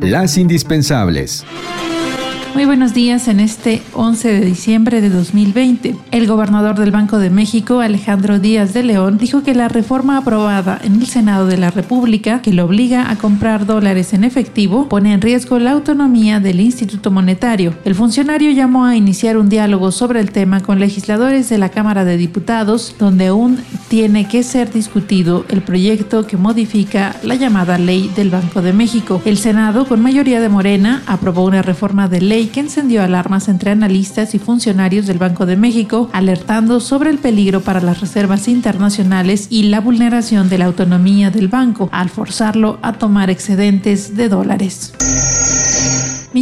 Las indispensables. Muy buenos días en este 11 de diciembre de 2020. El gobernador del Banco de México, Alejandro Díaz de León, dijo que la reforma aprobada en el Senado de la República, que lo obliga a comprar dólares en efectivo, pone en riesgo la autonomía del Instituto Monetario. El funcionario llamó a iniciar un diálogo sobre el tema con legisladores de la Cámara de Diputados, donde aún tiene que ser discutido el proyecto que modifica la llamada ley del Banco de México. El Senado, con mayoría de Morena, aprobó una reforma de ley que encendió alarmas entre analistas y funcionarios del Banco de México, alertando sobre el peligro para las reservas internacionales y la vulneración de la autonomía del banco al forzarlo a tomar excedentes de dólares.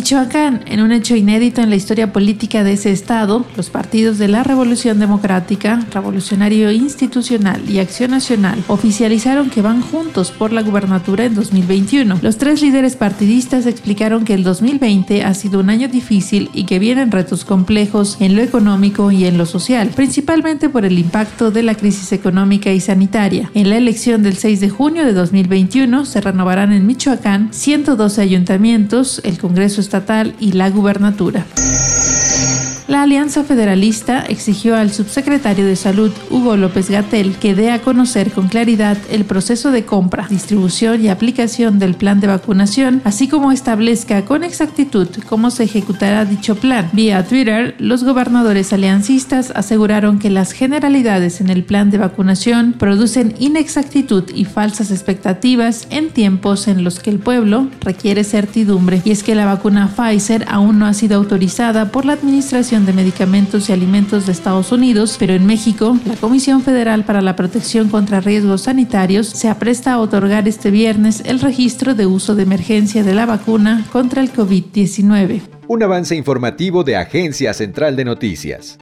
Michoacán, en un hecho inédito en la historia política de ese estado, los partidos de la Revolución Democrática, Revolucionario Institucional y Acción Nacional oficializaron que van juntos por la gubernatura en 2021. Los tres líderes partidistas explicaron que el 2020 ha sido un año difícil y que vienen retos complejos en lo económico y en lo social, principalmente por el impacto de la crisis económica y sanitaria. En la elección del 6 de junio de 2021 se renovarán en Michoacán 112 ayuntamientos, el Congreso estatal y la gubernatura. La Alianza Federalista exigió al subsecretario de Salud, Hugo López Gatel, que dé a conocer con claridad el proceso de compra, distribución y aplicación del plan de vacunación, así como establezca con exactitud cómo se ejecutará dicho plan. Vía Twitter, los gobernadores aliancistas aseguraron que las generalidades en el plan de vacunación producen inexactitud y falsas expectativas en tiempos en los que el pueblo requiere certidumbre. Y es que la vacuna Pfizer aún no ha sido autorizada por la De Medicamentos y Alimentos de Estados Unidos, pero en México, la Comisión Federal para la Protección contra Riesgos Sanitarios se apresta a otorgar este viernes el registro de uso de emergencia de la vacuna contra el COVID-19. Un avance informativo de Agencia Central de Noticias.